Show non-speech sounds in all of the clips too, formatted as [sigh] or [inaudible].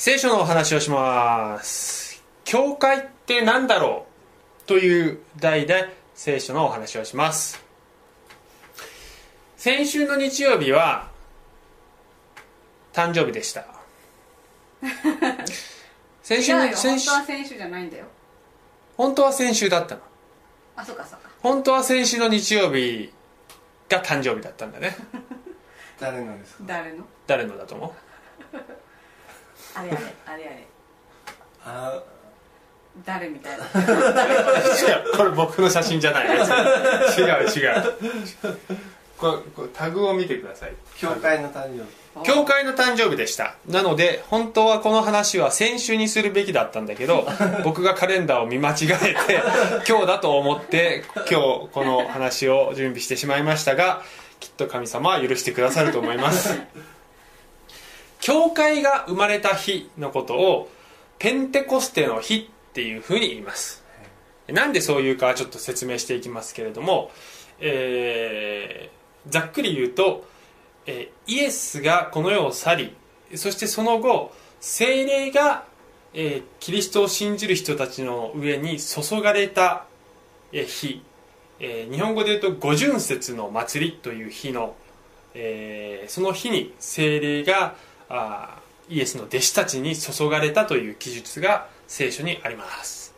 聖書のお話をします。教会って何だろう？という題で聖書のお話をします。先週の日曜日は誕生日でした。[laughs] 先週違うよの先週本当は選手じゃないんだよ。本当は先週だったの。あそうかそうか。本当は先週の日曜日が誕生日だったんだね。[laughs] 誰のですか？誰の？誰のだと思あれあれあれあれ。あ誰みたいな。う違うこれ僕の写真じゃない。違う違う。これこれタグを見てください。教会の誕生日。教会の誕生日でした。なので本当はこの話は先週にするべきだったんだけど [laughs] 僕がカレンダーを見間違えて今日だと思って今日この話を準備してしまいましたがきっと神様は許してくださると思います [laughs] 教会が生まれた日のことをペンテコステの日っていうふうに言います。なんでそういうかちょっと説明していきますけれども、えーざっくり言うとえーイエスがこの世を去りそしてその後精霊が、えーキリストを信じる人たちの上に注がれた、え日、えー日本語で言うと五巡節の祭りという日の、えーその日に精霊があイエスの弟子たちに注がれたという記述が聖書にあります、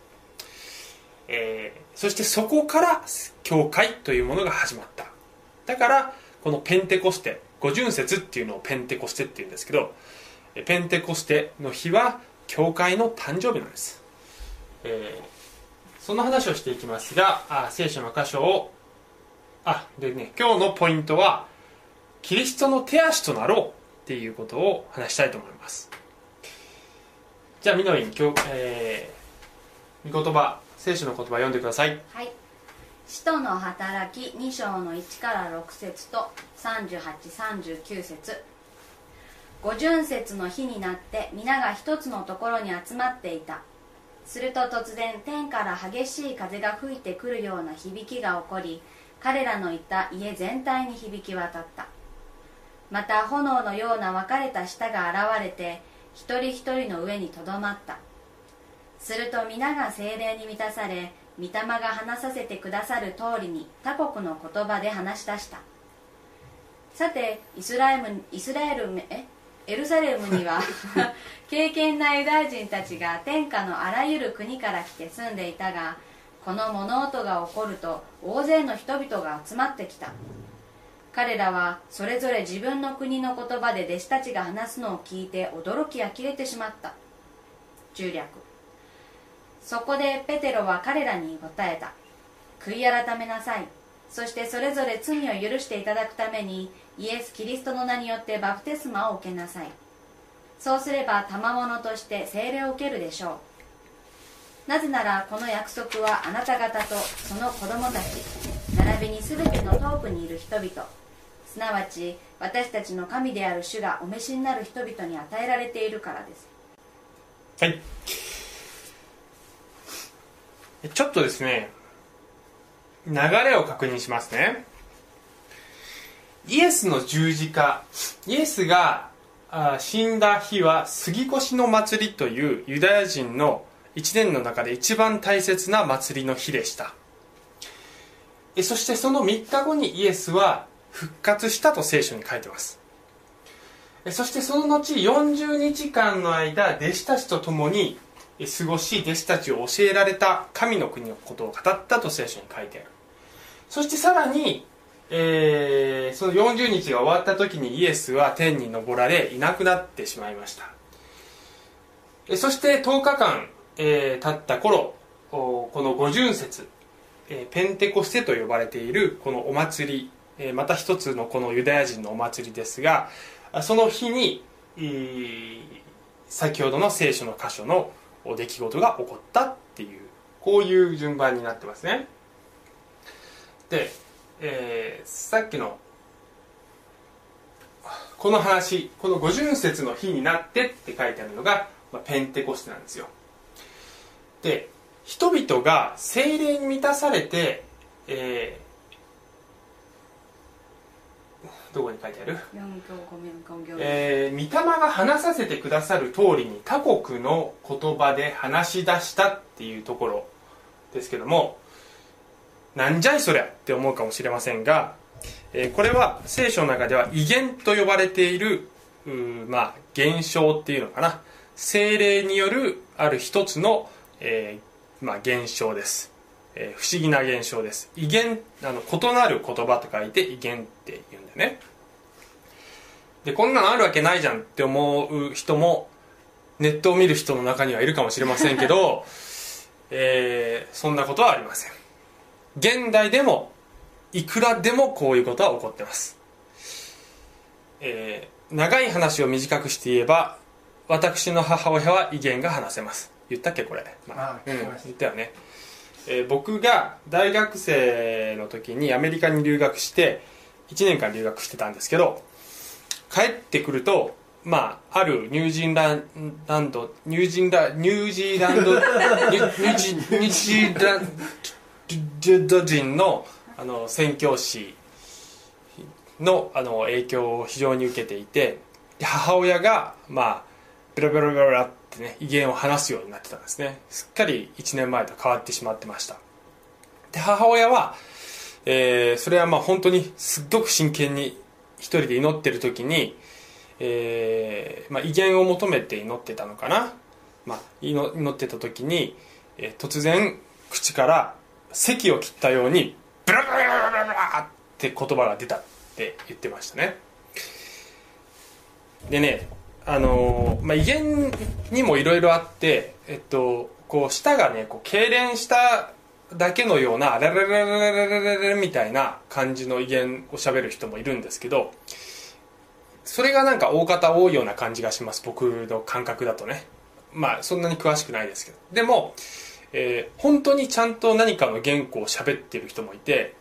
えーそしてそこから教会というものが始まった。だからこのペンテコステ五巡節っていうのをペンテコステっていうんですけどペンテコステの日は教会の誕生日なんです、えーその話をしていきますがあ聖書の箇所をあでね今日のポイントはキリストの手足となろう。っていうことを話したいと思います。じゃあみのりん今日、えー、御言葉聖書の言葉読んでください。はい。使徒の働き2章の1から6節と3839節。五巡節の日になって皆が一つのところに集まっていた。すると突然天から激しい風が吹いてくるような響きが起こり彼らのいた家全体に響き渡った。また炎のような分かれた舌が現れて一人一人の上にとどまった。すると皆が精霊に満たされ御霊が話させてくださる通りに他国の言葉で話し出した。さてイスラエルイスラエルえ？エルサレムには [laughs] 敬虔なユダヤ人たちが天下のあらゆる国から来て住んでいたがこの物音が起こると大勢の人々が集まってきた彼らはそれぞれ自分の国の言葉で弟子たちが話すのを聞いて驚き呆れてしまった。中略。そこでペテロは彼らに答えた。悔い改めなさい。そしてそれぞれ罪を許していただくためにイエス・キリストの名によってバプテスマを受けなさい。そうすれば賜物として聖霊を受けるでしょう。なぜならこの約束はあなた方とその子供たち並びに全ての遠くにいる人々すなわち私たちの神である主がお召しになる人々に与えられているからです。はい。ちょっとですね流れを確認しますね。イエスの十字架イエスが死んだ日は杉越の祭りというユダヤ人の一年の中で一番大切な祭りの日でした。そしてその3日後にイエスは復活したと聖書に書いてます。そしてその後40日間の間弟子たちと共に過ごし弟子たちを教えられた神の国のことを語ったと聖書に書いてある。そしてさらに、えーその40日が終わった時にイエスは天に昇られいなくなってしまいました。そして10日間、えー経った頃この五巡節、えーペンテコステと呼ばれているこのお祭り、えまた一つのこのユダヤ人のお祭りですがその日に、先ほどの聖書の箇所の出来事が起こったっていうこういう順番になってますね。で、えーさっきのこの話この五巡節の日になってって書いてあるのが、ま、ペンテコステなんですよ。で人々が精霊に満たされて、えーどこに書いてある？4教コメンコン行えー、御霊が話させてくださる通りに他国の言葉で話し出したっていうところですけどもなんじゃいそりゃって思うかもしれませんが、えーこれは聖書の中では威厳と呼ばれているまあ現象っていうのかな。精霊によるある一つの、えーまあ、現象です、えー不思議な現象です。威厳あの異なる言葉と書いて威厳って言うんだよね。でこんなのあるわけないじゃんって思う人もネットを見る人の中にはいるかもしれませんけど、[laughs] えーそんなことはありません。現代でもいくらでもこういうことは起こってます、えー長い話を短くして言えば私の母親は威厳が話せます。言ったっけこれ、うんあ聞きました。言ったよね、えー僕が大学生の時にアメリカに留学して1年間留学してたんですけど帰ってくるとまああるニュージーランドニュージーラニュージーランドニュニュージ [laughs] ニュージーランド人のあの宣教師のあの影響を非常に受けていてで母親がまあベラベラベラベラってね威厳を話すようになってたんですね。すっかり1年前と変わってしまってました。で母親は、えーそれはまあ本当にすっごく真剣に一人で祈ってる時に、えーまあ、威厳を求めて祈ってたのかな、まあ、祈祈ってた時に、えー突然口から咳を切ったようにブラブラブラブラブラって言葉が出たって言ってましたね。でねあのまあ、威厳にもいろいろあって、えっと、こう舌がねこう痙攣しただけのような「レレレレレレレレレ」みたいな感じの威厳を喋る人もいるんですけどそれがなんか大方多いような感じがします僕の感覚だとね。まあそんなに詳しくないですけど。でも、えー本当にちゃんと何かの言語を喋ってる人もいて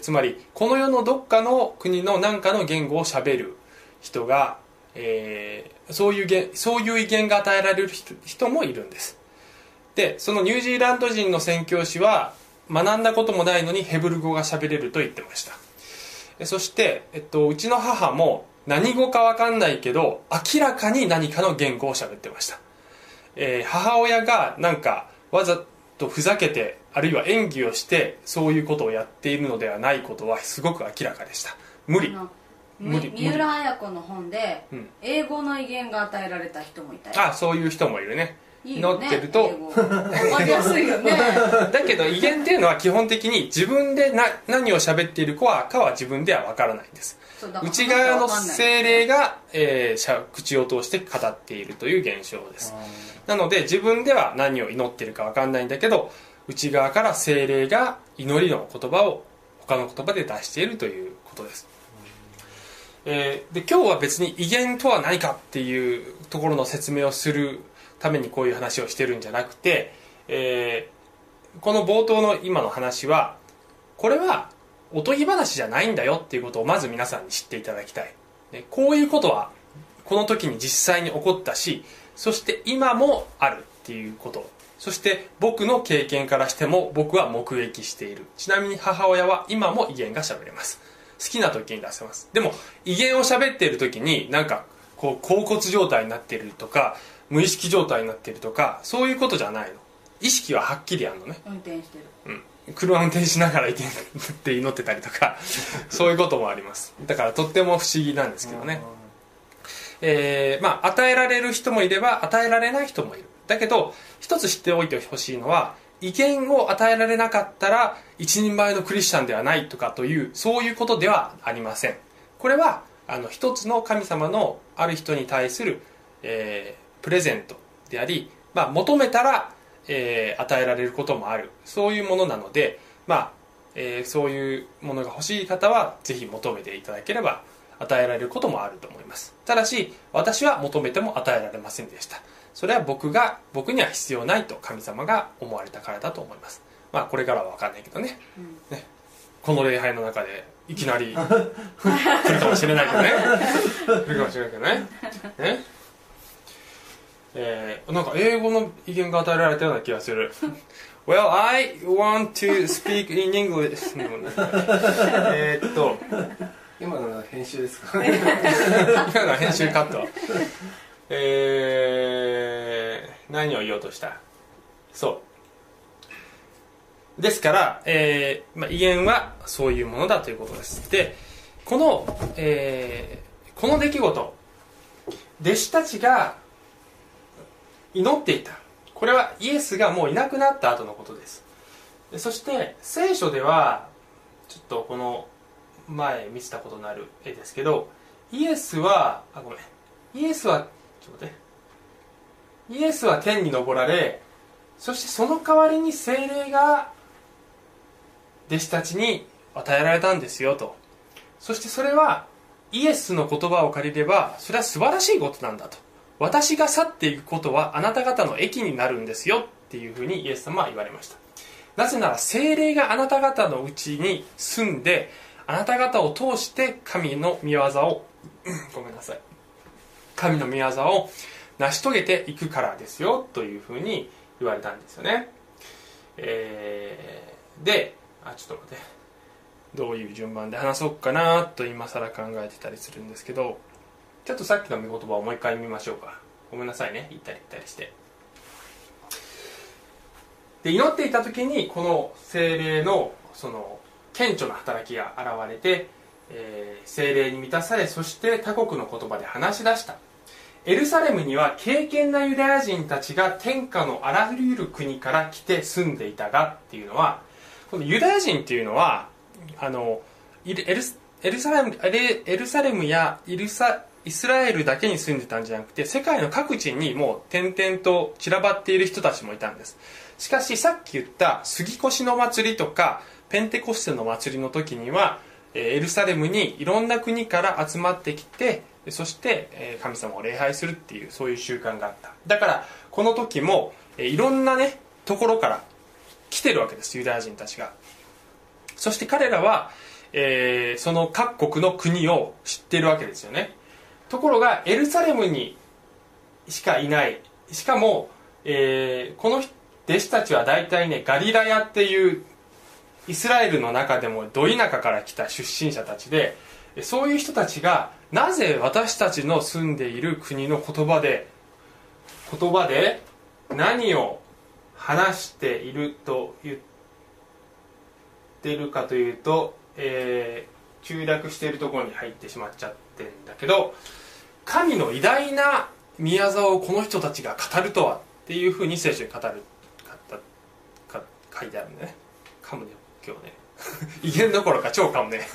つまりこの世のどっかの国の何かの言語を喋る人が、えーそういう言そういう威厳が与えられる人もいるんです。でそのニュージーランド人の宣教師は学んだこともないのにヘブル語が喋れると言ってました。そして、えっと、うちの母も何語か分かんないけど明らかに何かの言語を喋ってました、えー母親がなんかわざとふざけてあるいは演技をしてそういうことをやっているのではないことはすごく明らかでした。無理。無理み三浦綾子の本でうん。英語の威厳が与えられた人もいたよ。あそういう人もいるね。いいよね乗ってると。わかりやすいよね。[laughs] だけど威厳っていうのは基本的に自分でな何を喋っているかはかは自分では分からないんです。内側の精霊が、えーしゃ口を通して語っているという現象です。なので自分では何を祈ってるか分かんないんだけど内側から精霊が祈りの言葉を他の言葉で出しているということです、えーで今日は別に威厳とは何かっていうところの説明をするためにこういう話をしてるんじゃなくて、えーこの冒頭の今の話はこれはおとぎ話じゃないんだよっていうことをまず皆さんに知っていただきたい、ねこういうことはこの時に実際に起こったしそして今もあるっていうこと。そして僕の経験からしても僕は目撃している。ちなみに母親は今も威厳が喋れます。好きな時に出せます。でも威厳を喋っている時になんかこう甲骨状態になっているとか無意識状態になっているとかそういうことじゃないの。意識ははっきりあるのね。運転してる。うん、車運転しながら意見って祈ってたりとか [laughs] そういうこともあります。だからとっても不思議なんですけどね、えーまあ与えられる人もいれば与えられない人もいる。だけど一つ知っておいてほしいのは意見を与えられなかったら一人前のクリスチャンではないとかというそういうことではありません。これはあの一つの神様のある人に対する、えープレゼントであり、まあ、求めたら、えー与えられることもある。そういうものなので、まあえーそういうものが欲しい方はぜひ求めていただければ与えられることもあると思います。ただし私は求めても与えられませんでした。それは僕が僕には必要ないと神様が思われたからだと思います。まあこれからは分かんないけどね,、ね。この礼拝の中でいきなり [laughs] 来るかもしれないけどね。来るかもしれないけどね。ね。えー、なんか英語の意見が与えられたような気がする。Well, I want to speak in English. えーっと。今のは編集ですか？[laughs] 今のは編集カットえー、何を言おうとした？そう。ですから、えーまあ、威厳はそういうものだということです。でこの、えーこの出来事弟子たちが祈っていた。これはイエスがもういなくなった後のことです。そして聖書ではちょっとこの前見せたことのある絵ですけどイエスはあごめん。イエスはっと待ってイエスは天に昇られそしてその代わりに精霊が弟子たちに与えられたんですよと。そしてそれはイエスの言葉を借りればそれは素晴らしいことなんだと。私が去っていくことはあなた方の益になるんですよっていうふうにイエス様は言われました。なぜなら精霊があなた方のうちに住んであなた方を通して神の御業をごめんなさい。神の御業を成し遂げていくからですよというふうに言われたんですよね。えーであちょっと待って。どういう順番で話そうかなと今更考えてたりするんですけどちょっとさっきの御言葉をもう一回見ましょうか。ごめんなさいね。行ったり来たりして。で祈っていた時にこの精霊のその顕著な働きが現れて、えー精霊に満たされそして他国の言葉で話し出した。エルサレムには敬虔なユダヤ人たちが天下のあらゆる国から来て住んでいたがっていうのはこのユダヤ人っていうのはあのエルエルサレムエルサレムやイルサイスラエルだけに住んでたんじゃなくて世界の各地にもう点々と散らばっている人たちもいたんです。しかしさっき言った杉越の祭りとかペンテコステの祭りの時にはエルサレムにいろんな国から集まってきてそして神様を礼拝するっていうそういう習慣があった。だからこの時もいろんなねところから来てるわけですユダヤ人たちが。そして彼らは、えーその各国の国を知ってるわけですよね。ところがエルサレムにしかいない。しかも、えーこの弟子たちは大体ねガリラヤっていうイスラエルの中でもど田舎から来た出身者たちでそういう人たちがなぜ私たちの住んでいる国の言葉で言葉で何を話していると言ってるかというと、えー中略しているところに入ってしまっちゃってんだけど神の偉大な宮沢をこの人たちが語るとはっていうふうに聖書に語るか書いてあるんでね。噛むね今日ね。威厳どころか超噛むね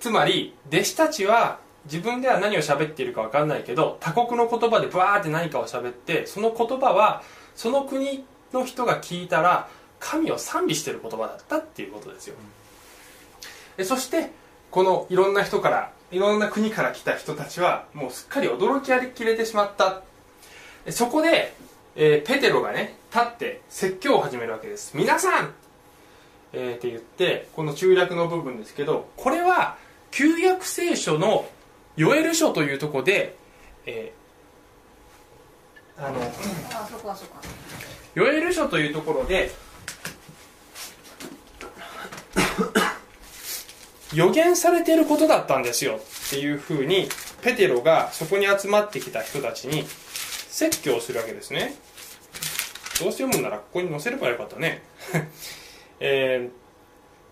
つまり弟子たちは自分では何を喋っているか分かんないけど他国の言葉でバーって何かを喋ってその言葉はその国の人が聞いたら神を賛美している言葉だったっていうことですよ。でそしてこのいろんな人からいろんな国から来た人たちはもうすっかり驚きありきれてしまった。そこで、えーペテロがね立って説教を始めるわけです。皆さん、えーって言ってこの中略の部分ですけどこれは旧約聖書のヨエル書というところで、えーあのヨエル書というところで予言されていることだったんですよっていうふうにペテロがそこに集まってきた人たちに説教するわけですね。どうせ読むんならここに載せればよかったね、えー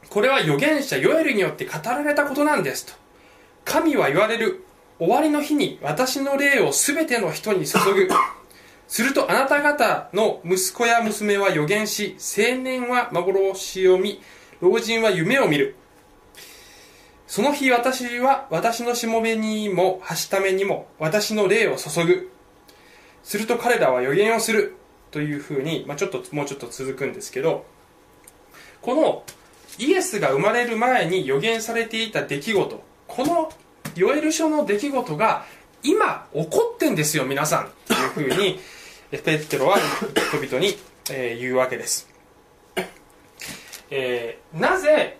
これは預言者ヨエルによって語られたことなんですと。神は言われる。終わりの日に私の霊を全ての人に注ぐ。するとあなた方の息子や娘は予言し青年は幻を見老人は夢を見る。その日私は私のしもべにもはしためにも私の霊を注ぐ。すると彼らは予言をする。というふうに、まあ、ちょっともうちょっと続くんですけど。このイエスが生まれる前に予言されていた出来事このヨエル書の出来事が今起こってんですよ皆さん。というふうに [laughs] えペテロは人々に、えー言うわけです、えーなぜ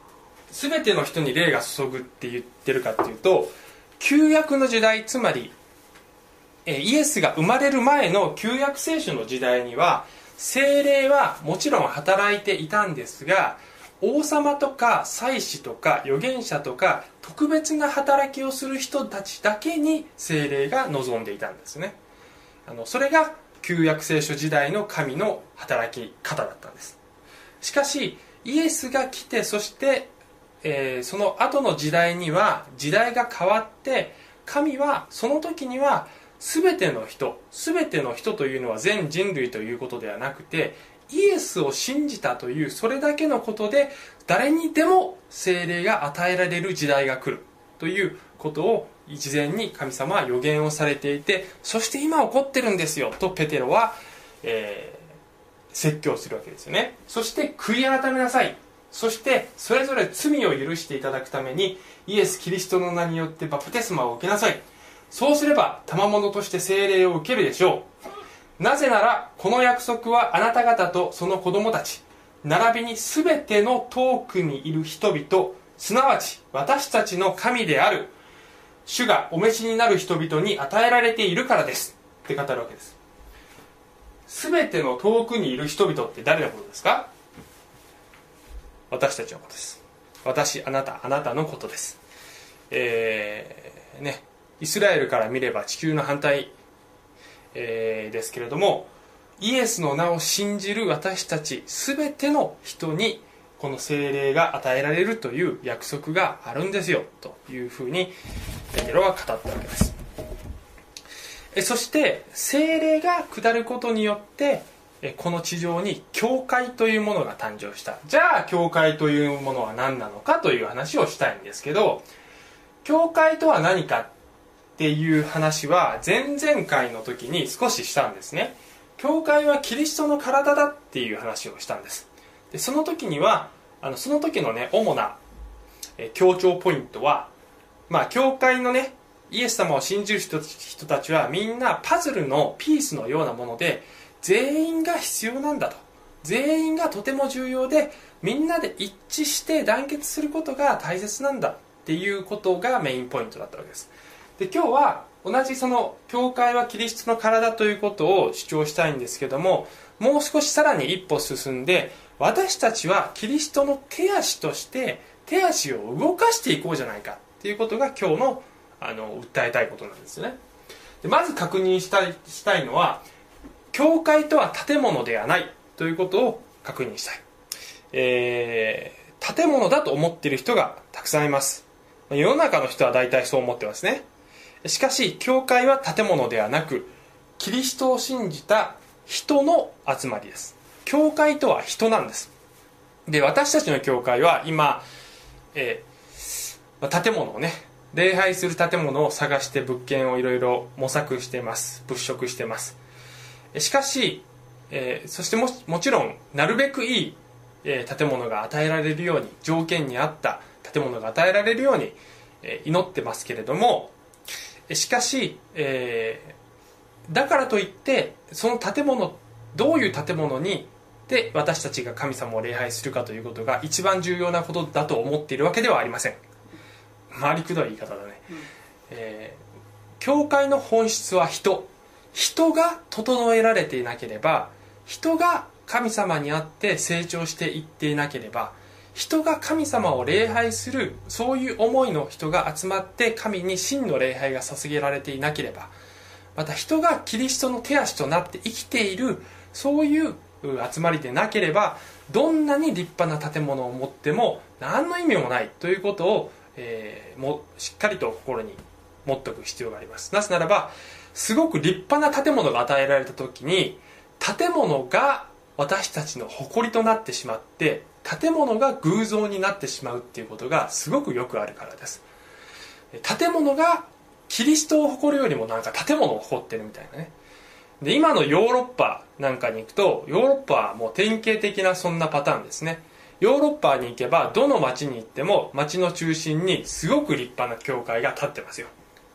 全ての人に霊が注ぐって言ってるかっていうと旧約の時代つまりイエスが生まれる前の旧約聖書の時代には精霊はもちろん働いていたんですが王様とか祭司とか預言者とか特別な働きをする人たちだけに精霊が望んでいたんですね。あのそれが旧約聖書時代の神の働き方だったんです。しかしイエスが来てそして、えーその後の時代には時代が変わって神はその時には全ての人全ての人というのは全人類ということではなくてイエスを信じたというそれだけのことで誰にでも精霊が与えられる時代が来るということを事前に神様は予言をされていてそして今起こってるんですよとペテロは、えー説教するわけですよね。そして悔い改めなさい。そしてそれぞれ罪を許していただくためにイエス・キリストの名によってバプテスマを受けなさい。そうすれば賜物として聖霊を受けるでしょう。なぜならこの約束はあなた方とその子供たち並びに全ての遠くにいる人々すなわち私たちの神である主がお召しになる人々に与えられているからです。って語るわけです。全ての遠くにいる人々って誰のことですか？私たちのことです。私あなたあなたのことです。えーね。イスラエルから見れば地球の反対、えーですけれどもイエスの名を信じる私たち全ての人にこの聖霊が与えられるという約束があるんですよというふうにペテロは語ったわけです。えそして聖霊が下ることによってえこの地上に教会というものが誕生した。じゃあ教会というものは何なのかという話をしたいんですけど教会とは何かっていう話は前々回の時に少ししたんですね。教会はキリストの体だっていう話をしたんです。でその時にはあのその時のね主なえ強調ポイントはまあ教会のねイエス様を信じる人人たちはみんなパズルのピースのようなもので全員が必要なんだと。全員がとても重要でみんなで一致して団結することが大切なんだっていうことがメインポイントだったわけです。で今日は同じその教会はキリストの体ということを主張したいんですけどももう少しさらに一歩進んで私たちはキリストの手足として手足を動かしていこうじゃないかっていうことが今日のあの訴えたいことなんですよね。でまず確認したいしたいのは教会とは建物ではないということを確認したい、えー建物だと思っている人がたくさんいます。世の中の人は大体そう思ってますね。しかし教会は建物ではなくキリストを信じた人の集まりです。教会とは人なんです。で私たちの教会は今、えー建物をね礼拝する建物を探して物件をいろいろ模索してます。物色してます。しかし、えーそしてももちろんなるべくいい、えー建物が与えられるように条件に合った建物が与えられるように、えー祈ってますけれどもしかし、えーだからといってその建物どういう建物にで私たちが神様を礼拝するかということが一番重要なことだと思っているわけではありません。回りくどい言い方だね、えー教会の本質は人。人が整えられていなければ人が神様にあって成長していっていなければ人が神様を礼拝するそういう思いの人が集まって神に真の礼拝が捧げられていなければまた人がキリストの手足となって生きているそういう集まりでなければどんなに立派な建物を持っても何の意味もないということを、えーもしっかりと心に持っておく必要があります。なぜならばすごく立派な建物が与えられた時に建物が私たちの誇りとなってしまって建物が偶像になってしまうっていうことがすごくよくあるからです。建物がキリストを誇るよりもなんか建物を誇ってるみたいなね。で今のヨーロッパなんかに行くとヨーロッパはもう典型的なそんなパターンですね。ヨーロッパに行けばどの町に行っても町の中心にすごく立派な教会が建ってますよ。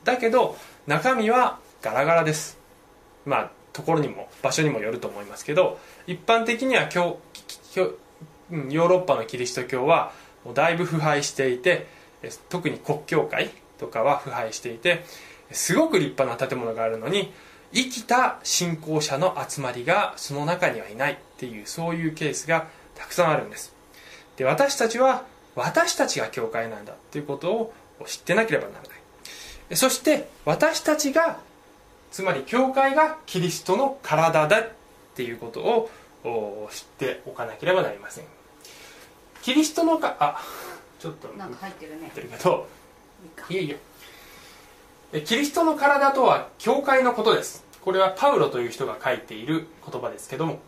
だけど中身はガラガラです。まあところにも場所にもよると思いますけど一般的には教教ヨーロッパのキリスト教はもうだいぶ腐敗していて特に国教会とかは腐敗していてすごく立派な建物があるのに生きた信仰者の集まりがその中にはいないっていうそういうケースがたくさんあるんです。で私たちは私たちが教会なんだということを知ってなければならない。そして私たちがつまり教会がキリストの体だっていうことを知っておかなければなりません。キリストのかあちょっと。なんか入ってるね。言ってるけど。いえいえ。えキリストの体とは教会のことです。これはパウロという人が書いている言葉ですけども。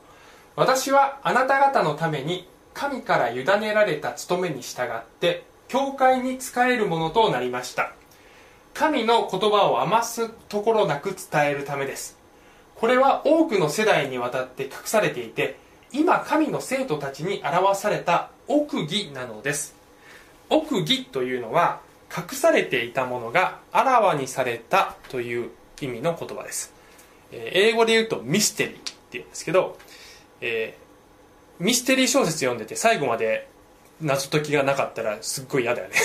私はあなた方のために神から委ねられた務めに従って教会に仕えるものとなりました。神の言葉を余すところなく伝えるためです。これは多くの世代にわたって隠されていて今神の生徒たちに表された奥義なのです。奥義というのは隠されていたものがあらわにされたという意味の言葉です。えー英語で言うとミステリーっていうんですけど、えーミステリー小説読んでて最後まで謎解きがなかったらすっごい嫌だよね。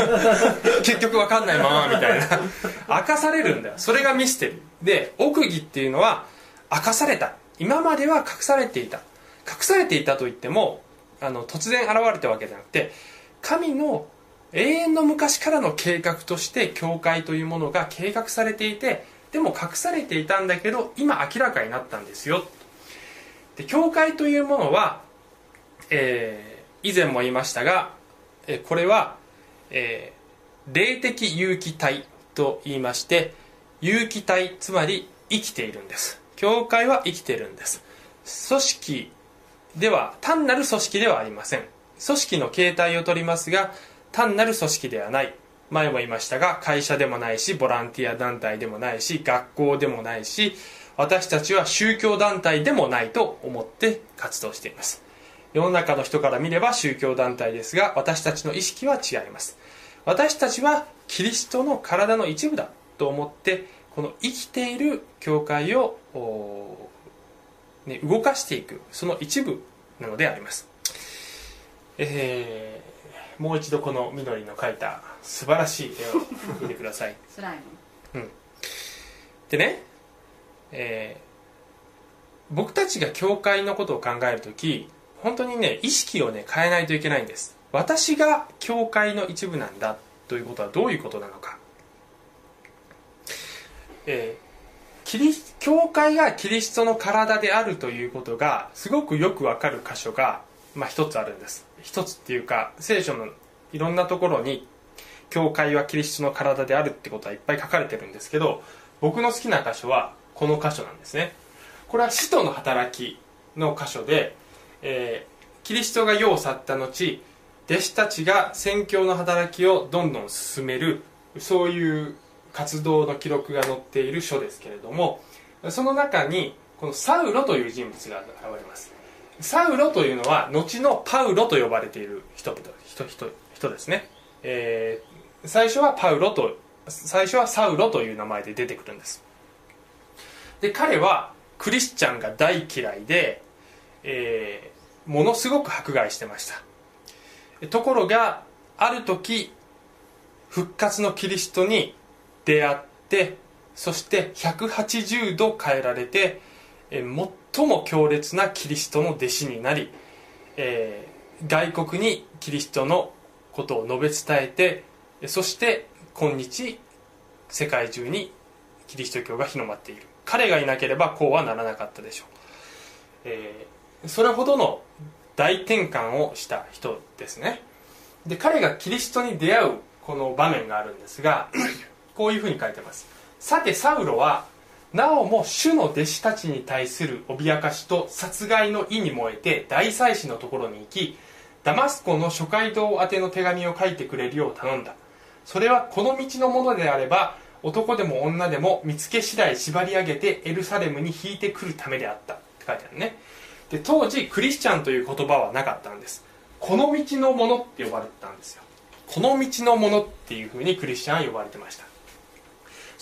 [laughs] 結局わかんないままみたいな。明かされるんだよ。それがミステリー。で奥義っていうのは明かされた。今までは隠されていた。隠されていたといってもあの突然現れたわけじゃなくて神の永遠の昔からの計画として教会というものが計画されていてでも隠されていたんだけど今明らかになったんですよ。で教会というものは、えー以前も言いましたが、えこれは、えー霊的有機体と言いまして有機体つまり生きているんです。教会は生きているんです。組織では単なる組織ではありません。組織の形態をとりますが単なる組織ではない。前も言いましたが会社でもないしボランティア団体でもないし学校でもないし私たちは宗教団体でもないと思って活動しています。世の中の人から見れば宗教団体ですが私たちの意識は違います。私たちはキリストの体の一部だと思ってこの生きている教会を、ね、動かしていくその一部なのであります。えーもう一度この緑の描いた素晴らしい絵を見てください。スライムでね、えー僕たちが教会のことを考えるとき本当にね意識をね変えないといけないんです。私が教会の一部なんだということはどういうことなのか、えーキリス教会がキリストの体であるということがすごくよくわかる箇所が、まあ、一つあるんです。一つっていうか聖書のいろんなところに教会はキリストの体であるってことはいっぱい書かれてるんですけど僕の好きな箇所はこの箇所なんですね。これは使徒の働きの箇所で、えーキリストが世を去った後弟子たちが宣教の働きをどんどん進めるそういう活動の記録が載っている書ですけれどもその中にこのサウロという人物が現れます。サウロというのは後のパウロと呼ばれている人々人人人ですね、えー最初はパウロと最初はサウロという名前で出てくるんです。で彼はクリスチャンが大嫌いで、えーものすごく迫害してました。ところがある時復活のキリストに出会ってそして180度変えられて最も強烈なキリストの弟子になり、えー外国にキリストのことを述べ伝えてそして今日世界中にキリスト教が広まっている。彼がいなければこうはならなかったでしょう、えーそれほどの大転換をした人ですね。で彼がキリストに出会うこの場面があるんですがこういうふうに書いてます。さてサウロはなおも主の弟子たちに対する脅かしと殺害の意に燃えて大祭司のところに行きダマスコの諸街道宛ての手紙を書いてくれるよう頼んだ。それはこの道のものであれば男でも女でも見つけ次第縛り上げてエルサレムに引いてくるためであった。って書いてあるね。で当時クリスチャンという言葉はなかったんです。この道のものって呼ばれてたんですよ。この道のものっていうふうにクリスチャンは呼ばれてました。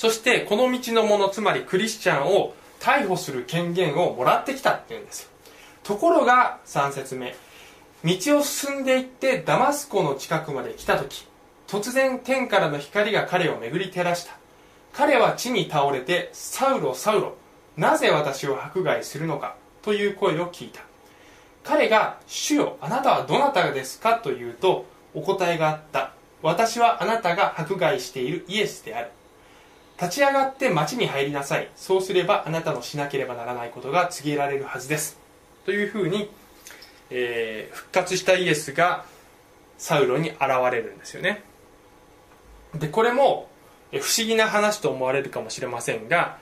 そしてこの道のものつまりクリスチャンを逮捕する権限をもらってきたっていうんですところが3節目。道を進んでいってダマスコの近くまで来た時突然天からの光が彼を巡り照らした。彼は地に倒れてサウロサウロなぜ私を迫害するのかという声を聞いた。彼が「主よあなたはどなたですか?」と言うとお答えがあった「私はあなたが迫害しているイエスである」立ち上がって町に入りなさい。そうすればあなたのしなければならないことが告げられるはずです。というふうに、えー復活したイエスがサウロに現れるんですよね。でこれも不思議な話と思われるかもしれませんが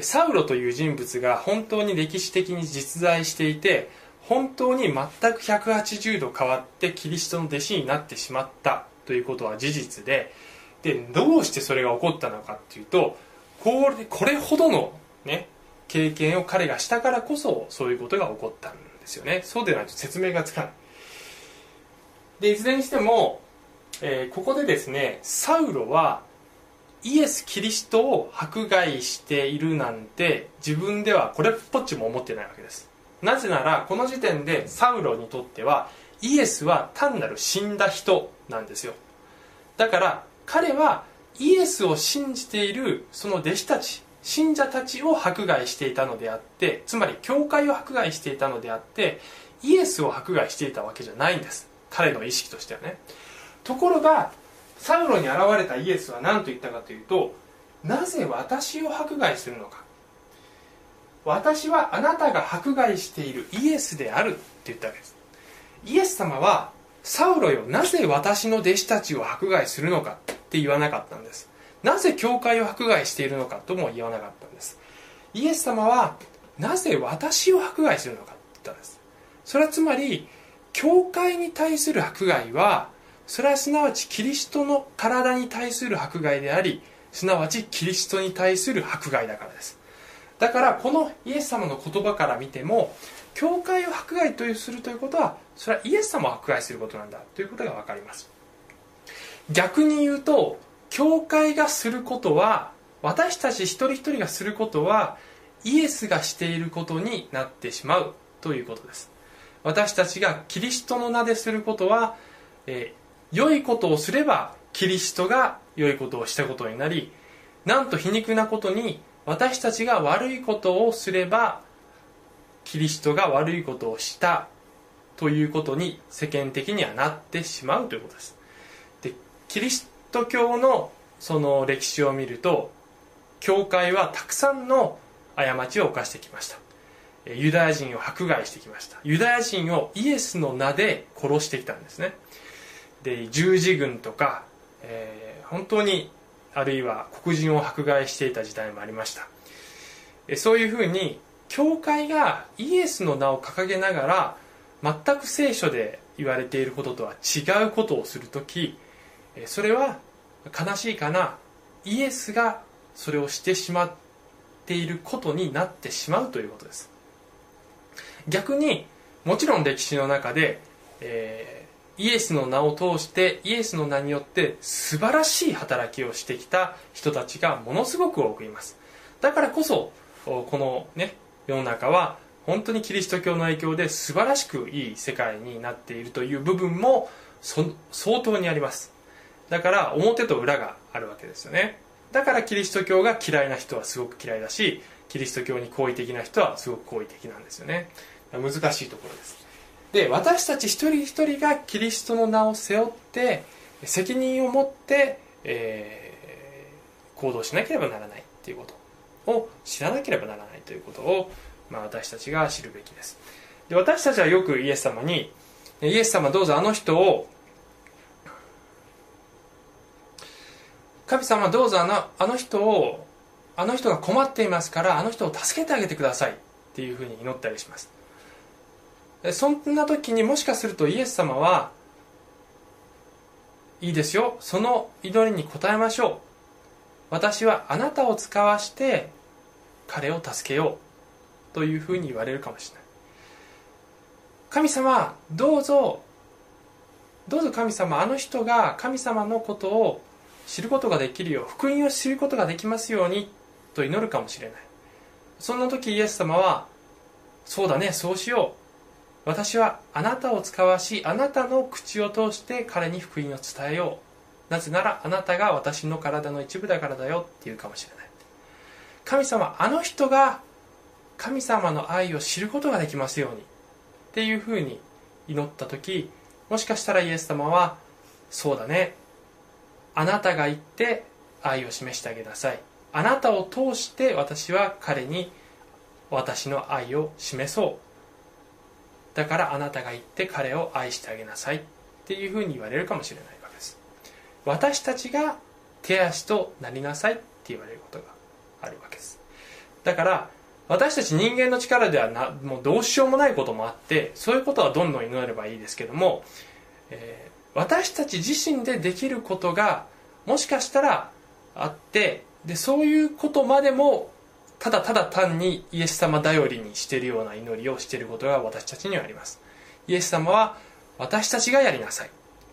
サウロという人物が本当に歴史的に実在していて本当に全く180度変わってキリストの弟子になってしまったということは事実ででどうしてそれが起こったのかっていうとこれこれほどの、ね、経験を彼がしたからこそそういうことが起こったんですよね。そうでないと説明がつかない。でいずれにしても、えーここでですねサウロはイエス・キリストを迫害しているなんて自分ではこれっぽっちも思ってないわけです。なぜならこの時点でサウロにとってはイエスは単なる死んだ人なんですよ。だから彼はイエスを信じているその弟子たち信者たちを迫害していたのであってつまり教会を迫害していたのであってイエスを迫害していたわけじゃないんです。彼の意識としてはね。ところがサウロに現れたイエスは何と言ったかというとなぜ私を迫害するのか。私はあなたが迫害しているイエスであるって言ったわけです。イエス様はサウロよなぜ私の弟子たちを迫害するのか。って言わなかったんです。なぜ教会を迫害しているのかとも言わなかったんです。イエス様はなぜ私を迫害するのかって言ったんです。それはつまり教会に対する迫害はそれはすなわちキリストの体に対する迫害でありすなわちキリストに対する迫害だからです。だからこのイエス様の言葉から見ても教会を迫害とするということはそれはイエス様を迫害することなんだということが分かります。逆に言うと教会がすることは私たち一人一人がすることはイエスがしていることになってしまうということです。私たちがキリストの名ですることは、えー良いことをすればキリストが良いことをしたことになりなんと皮肉なことに私たちが悪いことをすればキリストが悪いことをしたということに世間的にはなってしまうということです。キリスト教のその歴史を見ると教会はたくさんの過ちを犯してきました。ユダヤ人を迫害してきました。ユダヤ人をイエスの名で殺してきたんですね。で十字軍とか、えー本当にあるいは黒人を迫害していた時代もありました。そういうふうに教会がイエスの名を掲げながら全く聖書で言われていることとは違うことをするときえそれは悲しいかな。イエスがそれをしてしまっていることになってしまうということです。逆にもちろん歴史の中で、えーイエスの名を通してイエスの名によって素晴らしい働きをしてきた人たちがものすごく多くいます。だからこそこのね世の中は本当にキリスト教の影響で素晴らしくいい世界になっているという部分も相当にあります。だから表と裏があるわけですよね。だからキリスト教が嫌いな人はすごく嫌いだしキリスト教に好意的な人はすごく好意的なんですよね。難しいところです。で私たち一人一人がキリストの名を背負って責任を持って、えー行動しなければならないっていうことを知らなければならないということを、まあ、私たちが知るべきです。で私たちはよくイエス様に「イエス様どうぞあの人を神様どうぞあのあの人をあの人が困っていますからあの人を助けてあげてください」っていうふうに祈ったりします。そんな時にもしかするとイエス様はいいですよその祈りに応えましょう。私はあなたを使わして彼を助けよう。というふうに言われるかもしれない。神様どうぞどうぞ神様あの人が神様のことを知ることができるよう福音を知ることができますようにと祈るかもしれない。そんな時イエス様はそうだねそうしよう。私はあなたを使わしあなたの口を通して彼に福音を伝えよう。なぜならあなたが私の体の一部だからだよっていうかもしれない。神様あの人が神様の愛を知ることができますようにっていうふうに祈った時もしかしたらイエス様はそうだねあなたが言って愛を示してあげなさい。あなたを通して私は彼に私の愛を示そう。だからあなたが言って彼を愛してあげなさいっていうふうに言われるかもしれないわけです。私たちが手足となりなさいって言われることがあるわけです。だから私たち人間の力ではなもうどうしようもないこともあってそういうことはどんどん祈ればいいですけども、え私たち自身でできることがもしかしたらあってでそういうことまでもただただ単にイエス様頼りにしているような祈りをしていることが私たちにはあります。イエス様は私たちがやりなさい。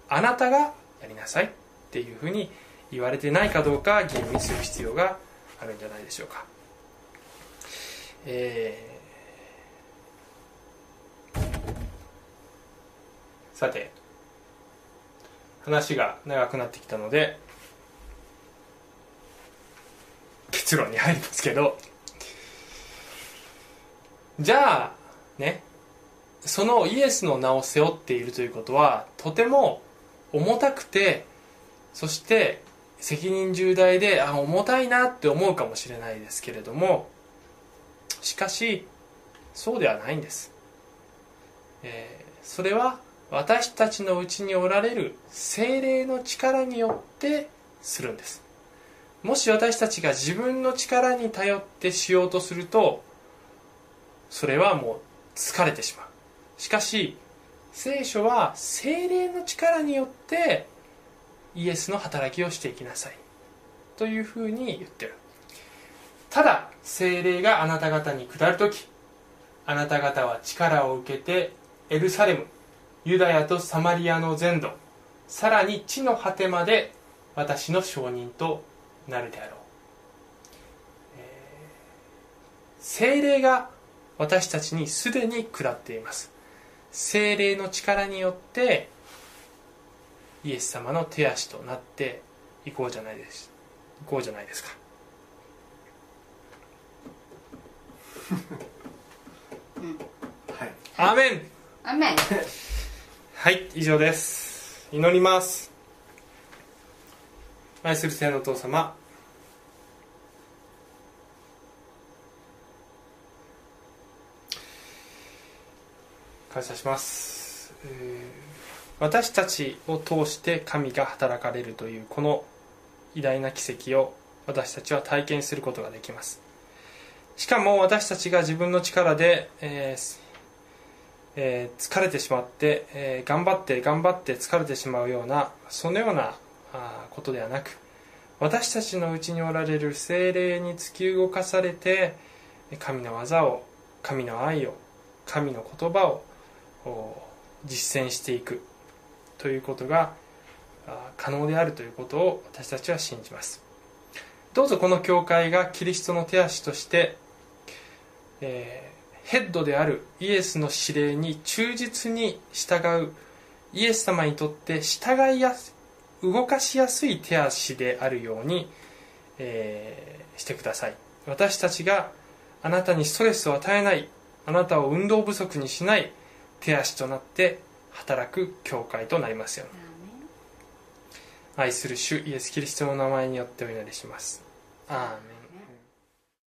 あなたがやりなさい。っていうふうに言われてないかどうか吟味する必要があるんじゃないでしょうか。えー。さて話が長くなってきたので結論に入りますけど。じゃあねそのイエスの名を背負っているということはとても重たくてそして責任重大であ重たいなって思うかもしれないですけれどもしかしそうではないんです、えーそれは私たちのうちにおられる精霊の力によってするんです。もし私たちが自分の力に頼ってしようとするとそれはもう疲れてしまう。しかし聖書は精霊の力によってイエスの働きをしていきなさい。というふうに言ってる。ただ精霊があなた方に下る時あなた方は力を受けてエルサレムユダヤとサマリアの全土さらに地の果てまで私の証人となるであろう、えー精霊が私たちにすでに下っています。精霊の力によってイエス様の手足となっていこうじゃないです。いこうじゃないですか。[laughs] はい。アーメン。アメン [laughs] はい以上です。祈ります。愛する聖のお父様。感謝します、えー私たちを通して神が働かれるというこの偉大な奇跡を私たちは体験することができます。しかも私たちが自分の力で、えーえー疲れてしまって、えー頑張って頑張って疲れてしまうようなそのようなあことではなく私たちのうちにおられる精霊に突き動かされて神の技を神の愛を神の言葉を実践していくということが可能であるということを私たちは信じます。どうぞこの教会がキリストの手足として、えーヘッドであるイエスの指令に忠実に従うイエス様にとって従いやす動かしやすい手足であるように、えーしてください。私たちがあなたにストレスを与えないあなたを運動不足にしない手足となって働く教会となりますように。愛する主イエス・キリストの名前によってお祈りします。アーメン